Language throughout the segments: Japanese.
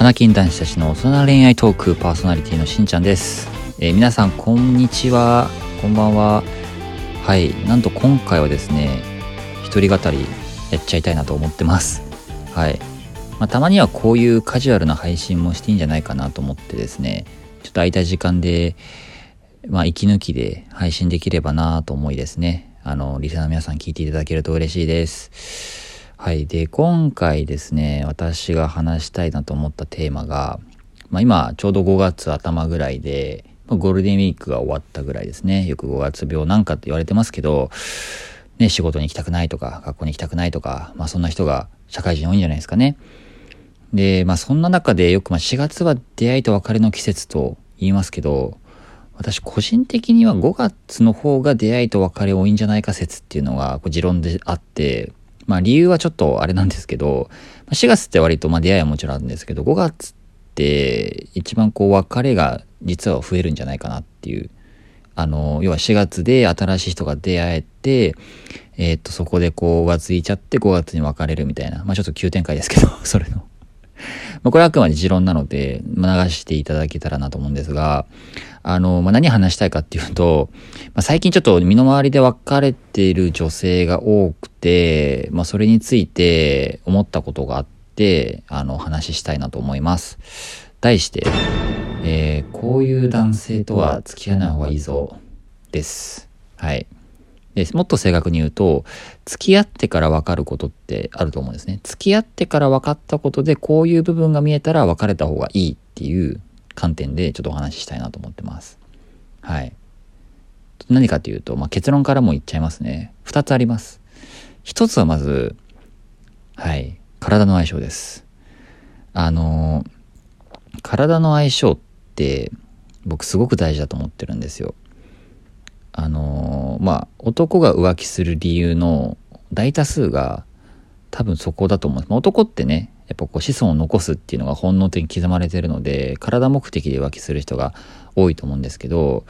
花金男子たちの大人恋愛トークパーソナリティのしんちゃんです、えー皆さんこんにちは。こんばんは。はい。なんと今回はですね一人語りやっちゃいたいなと思ってます。はい、まあ、たまにはこういうカジュアルな配信もしていいんじゃないかなと思ってですねちょっと空いた時間でまあ息抜きで配信できればなと思いですね。あのリスナーの皆さん聞いていただけると嬉しいです。はい。で、今回ですね、私が話したいなと思ったテーマが、まあ今、ちょうど5月頭ぐらいで、ゴールデンウィークが終わったぐらいですね。よく5月病なんかって言われてますけど、ね、仕事に行きたくないとか、学校に行きたくないとか、まあそんな人が社会人多いんじゃないですかね。で、まあそんな中でよくまあ4月は出会いと別れの季節と言いますけど、私個人的には5月の方が出会いと別れ多いんじゃないか説っていうのがこう持論であって、まあ理由はちょっとあれなんですけど、4月って割とまあ出会いはもちろんあるんですけど、5月って一番こう別れが実は増えるんじゃないかなっていう。あの、要は4月で新しい人が出会えて、えーっと、そこでこう浮ついちゃって5月に別れるみたいな。まあちょっと急展開ですけど、それの。まあこれはあくまで持論なので、まあ流していただけたらなと思うんですが、あの、まあ、何話したいかっていうと、まあ、最近ちょっと身の回りで別れている女性が多くて、まあ、それについて思ったことがあって、あの、話したいなと思います。題して、えーこういう男性とは付き合わない方がいいぞ、です。はい。でもっと正確に言うと、付き合ってから分かることってあると思うんですね。付き合ってから分かったことで、こういう部分が見えたら別れた方がいいっていう観点でちょっとお話ししたいなと思ってます。はい。何かというと、まあ、結論からも言っちゃいますね。二つあります。一つはまず、はい、体の相性です。あの、体の相性って僕すごく大事だと思ってるんですよ。あのまあ男が浮気する理由の大多数が多分そこだと思うんです。まあ男ってねやっぱこう子孫を残すっていうのが本能的に刻まれてるので体目的で浮気する人が多いと思うんですけど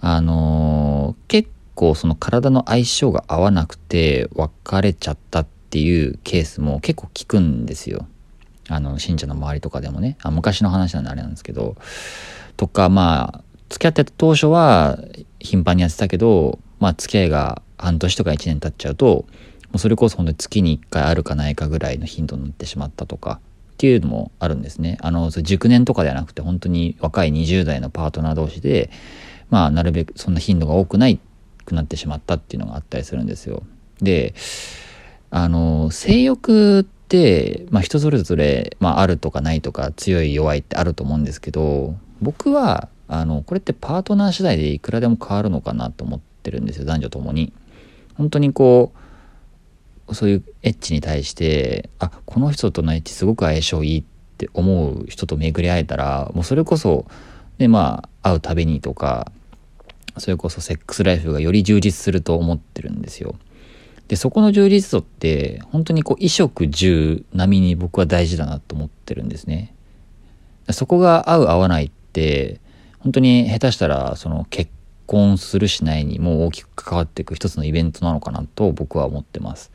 あの結構その体の相性が合わなくて別れちゃったっていうケースも結構聞くんですよ。あの信者の周りとかでもねあ昔の話なんであれなんですけどとかまあ付き合ってた当初は頻繁にやってたけどまあ付き合いが半年とか1年経っちゃうともうそれこそ本当に月に1回あるかないかぐらいの頻度になってしまったとかっていうのもあるんですね。あの熟年とかではなくて本当に若い20代のパートナー同士でまあなるべくそんな頻度が多くないくなってしまったっていうのがあったりするんですよ。であの性欲って、まあ、人それぞれ、まあ、あるとかないとか強い弱いってあると思うんですけど僕はあのこれってパートナー次第でいくらでも変わるのかなと思ってるんですよ男女ともに。本当にこうそういうエッチに対してあこの人とのエッチすごく相性いいって思う人と巡り会えたらもうそれこそでまあ会うたびにとかそれこそセックスライフがより充実すると思ってるんですよ。でそこの充実度って本当にこう衣食住並みに僕は大事だなと思ってるんですね。そこが合う合わないって本当に下手したらその結婚するしないにもう大きく関わっていく一つのイベントなのかなと僕は思ってます。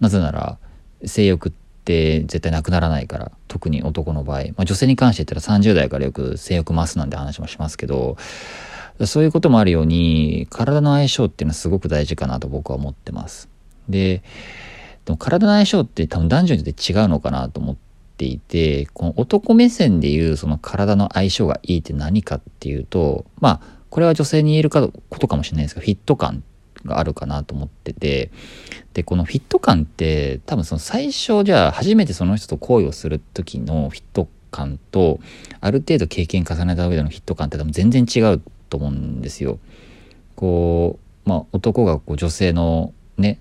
なぜなら性欲って絶対なくならないから特に男の場合、まあ、女性に関して言ったら30代からよく性欲増すなんて話もしますけどそういうこともあるように体の相性っていうのはすごく大事かなと僕は思ってます。ででも体の相性って多分男女によって違うのかなと思ってていてこの男目線でいうその体の相性がいいって何かっていうとまあこれは女性に言えるかことかもしれないですがフィット感があるかなと思っててでこのフィット感って多分その最初じゃあ初めてその人と恋をする時のフィット感とある程度経験重ねた上でのフィット感って多分全然違うと思うんですよ。こうまあ男がこう女性のね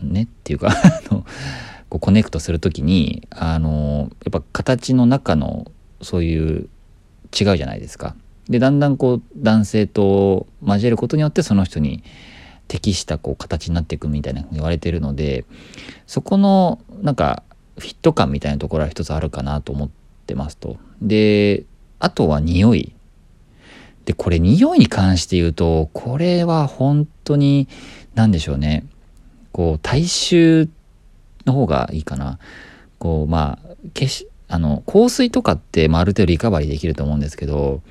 ねっていうかあのこうコネクトする時にあのやっぱ形の中のそういう違うじゃないですか。でだんだんこう男性と交えることによってその人に適したこう形になっていくみたいな言われてるのでそこのなんかフィット感みたいなところは一つあるかなと思ってますと。であとは匂い。でこれ匂いに関して言うとこれは本当に何でしょうねこう大衆の方がいいかなこうまあ消しあの、香水とかって、まあ、ある程度リカバリーできると思うんですけど、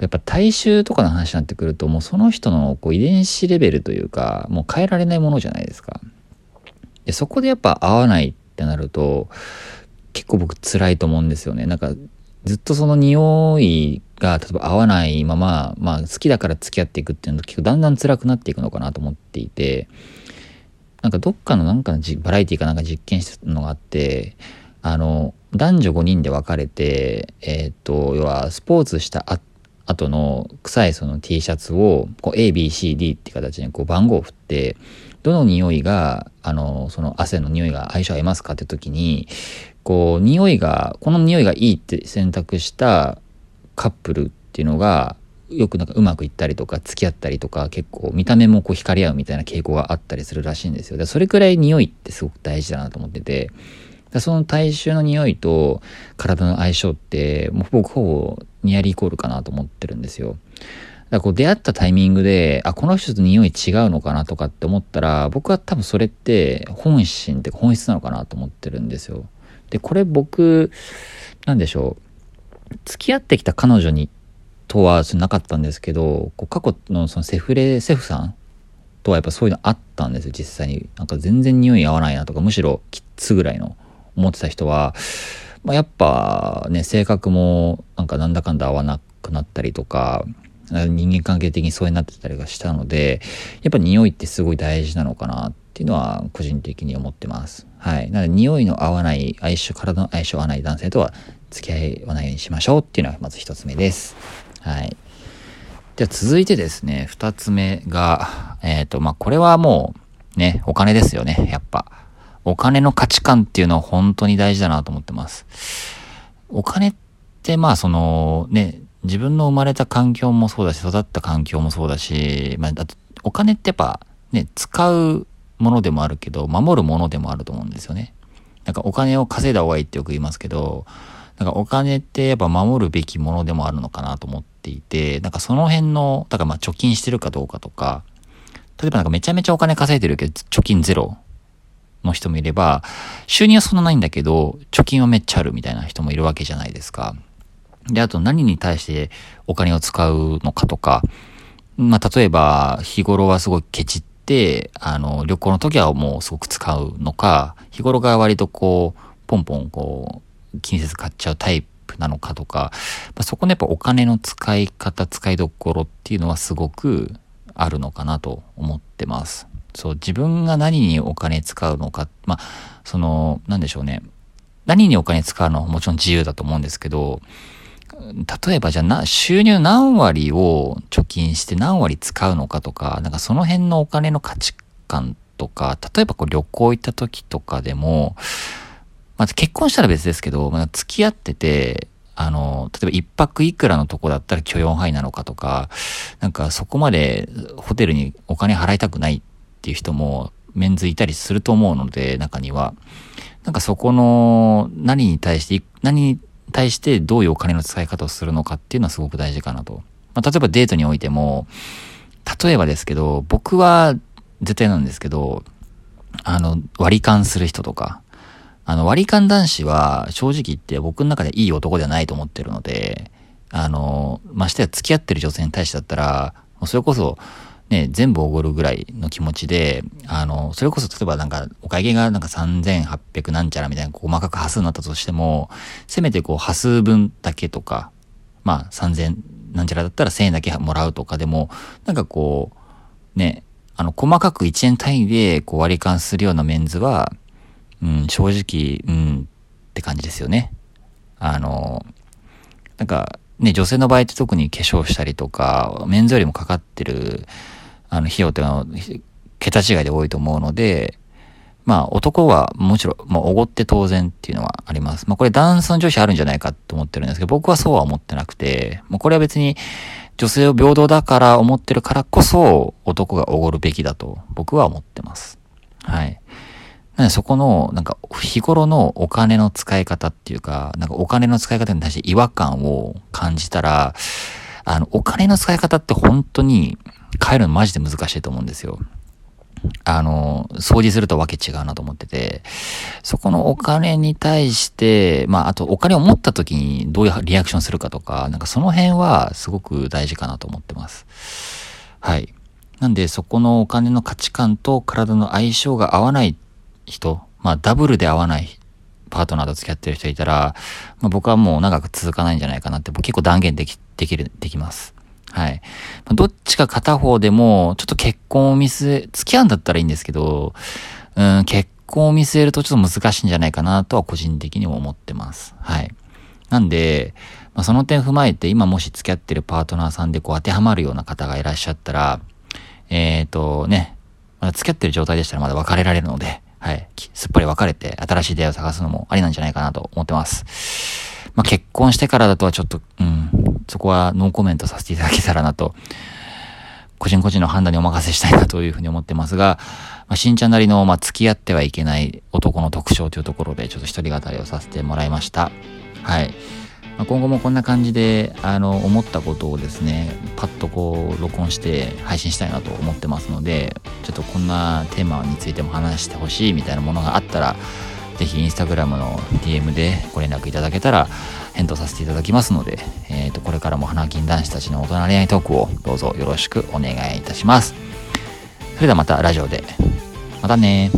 やっぱ体臭とかの話になってくると、もうその人のこう遺伝子レベルというか、もう変えられないものじゃないですか。で、そこでやっぱ合わないってなると、結構僕辛いと思うんですよね。なんか、ずっとその匂いが、例えば合わないまま、まあ好きだから付き合っていくっていうのと結構だんだん辛くなっていくのかなと思っていて、なんかどっかのなんかのバラエティかなんか実験したのがあって、あの、男女5人で分かれて、えっ、と、要はスポーツしたあ後の臭いその T シャツをこう ABCD って形にこう番号を振ってどの匂いがあのその汗の匂いが相性合いますかって時にこう匂いがこの匂いがいいって選択したカップルっていうのがよくなんかうまくいったりとか付き合ったりとか結構見た目もこう惹かれ合うみたいな傾向があったりするらしいんですよ。でそれくらい匂いってすごく大事だなと思っててその体臭の匂いと体の相性ってもう僕ほぼニアリーイコールかなと思ってるんですよ。だからこう出会ったタイミングで、あ、この人と匂い違うのかなとかって思ったら、僕は多分それって本心って本質なのかなと思ってるんですよ。で、これ僕、なんでしょう。付き合ってきた彼女にとはなかったんですけど、過去のそのセフレ、セフさんとはやっぱそういうのあったんですよ、実際に。なんか全然匂い合わないなとか、むしろきつぐらいの思ってた人は、まあ、やっぱね、性格もなんかなんだかんだ合わなくなったりとか、人間関係的にそうになってたりがしたので、やっぱ匂いってすごい大事なのかなっていうのは個人的に思ってます。はい。なので匂いの合わない相性、体の相性合わない男性とは付き合わないようにしましょうっていうのがまず一つ目です。はい。では続いてですね、二つ目が、えっ、ー、と、まあ、これはもうね、お金ですよね、やっぱ。お金の価値観っていうのは本当に大事だなと思ってます。お金ってまあそのね、自分の生まれた環境もそうだし、育った環境もそうだし、まあ、だお金ってやっぱね、使うものでもあるけど、守るものでもあると思うんですよね。なんかお金を稼いだ方がいいってよく言いますけど、なんかお金ってやっぱ守るべきものでもあるのかなと思っていて、なんかその辺の、だからまあ貯金してるかどうかとか、例えばなんかめちゃめちゃお金稼いでるけど貯金ゼロの人もいれば、収入はそんなないんだけど、貯金はめっちゃあるみたいな人もいるわけじゃないですか。で、あと何に対してお金を使うのかとか、まあ、例えば、日頃はすごいケチって、あの、旅行の時はもうすごく使うのか、日頃が割とこう、ポンポンこう、気にせず買っちゃうタイプなのかとか、まあ、そこのやっぱお金の使い方、使いどころっていうのはすごくあるのかなと思ってます。そう、自分が何にお金使うのか、まあ、その、なんでしょうね。何にお金使うのはもちろん自由だと思うんですけど、例えばじゃあな、収入何割を貯金して何割使うのかとか、なんかその辺のお金の価値観とか、例えばこう旅行行った時とかでも、まず結婚したら別ですけど、まあ、付き合ってて、あの、例えば一泊いくらのとこだったら許容範囲なのかとか、なんかそこまでホテルにお金払いたくないっていう人もメンズいたりすると思うので、中には。なんかそこの何に対して、何に対してどういうお金の使い方をするのかっていうのはすごく大事かなと。まあ、例えばデートにおいても、例えばですけど、僕は絶対なんですけど、あの、割り勘する人とか、あの、割り勘男子は正直言って僕の中でいい男ではないと思ってるので、あの、ましてや付き合ってる女性に対してだったら、それこそ、ね、全部おごるぐらいの気持ちで、あの、それこそ例えばなんか、お会計がなんか3800なんちゃらみたいな細かく端数になったとしても、せめてこう、端数分だけとか、まあ3000なんちゃらだったら1000円だけもらうとかでも、なんかこう、ね、あの、細かく1円単位でこう割り勘するようなメンズは、うん、正直、うん、って感じですよね。あの、なんか、ね、女性の場合って特に化粧したりとか、メンズよりもかかってる、あの、費用っていうのは、桁違いで多いと思うので、まあ、男はもちろん、もうおごって当然っていうのはあります。まあ、これ男性の女子あるんじゃないかと思ってるんですけど、僕はそうは思ってなくて、もうこれは別に女性を平等だから思ってるからこそ、男がおごるべきだと僕は思ってます。はい。なのでそこの、なんか、日頃のお金の使い方っていうか、なんかお金の使い方に対して違和感を感じたら、あの、お金の使い方って本当に変えるのマジで難しいと思うんですよ。あの、掃除するとわけ違うなと思ってて、そこのお金に対して、まあ、あとお金を持った時にどういうリアクションするかとか、なんかその辺はすごく大事かなと思ってます。はい。なんで、そこのお金の価値観と体の相性が合わない人、まあ、ダブルで合わないパートナーと付き合ってる人いたら、まあ、僕はもう長く続かないんじゃないかなって僕結構断言でき、できる、できます。はいま。どっちか片方でも、ちょっと結婚を見据え、付き合うんだったらいいんですけど、うん、結婚を見据えるとちょっと難しいんじゃないかなとは個人的にも思ってます。はい。なんで、まあ、その点踏まえて、今もし付き合ってるパートナーさんでこう当てはまるような方がいらっしゃったら、えっ、ー、とね、まだ付き合ってる状態でしたらまだ別れられるので、はい。すっぱり別れて新しい出会いを探すのもありなんじゃないかなと思ってます。まあ、結婚してからだとはちょっと、うん、そこはノーコメントさせていただけたらなと、個人個人の判断にお任せしたいなというふうに思ってますが、まあ、しんちゃんなりの、まあ、付き合ってはいけない男の特徴というところで、ちょっと一人語りをさせてもらいました。はい。まあ、今後もこんな感じで、あの、思ったことをですね、パッとこう、録音して配信したいなと思ってますので、ちょっとこんなテーマについても話してほしいみたいなものがあったら、ぜひインスタグラムの DM でご連絡いただけたら返答させていただきますので、えー、とこれからも花金男子たちの大人恋愛トークをどうぞよろしくお願いいたします。それではまたラジオで。またね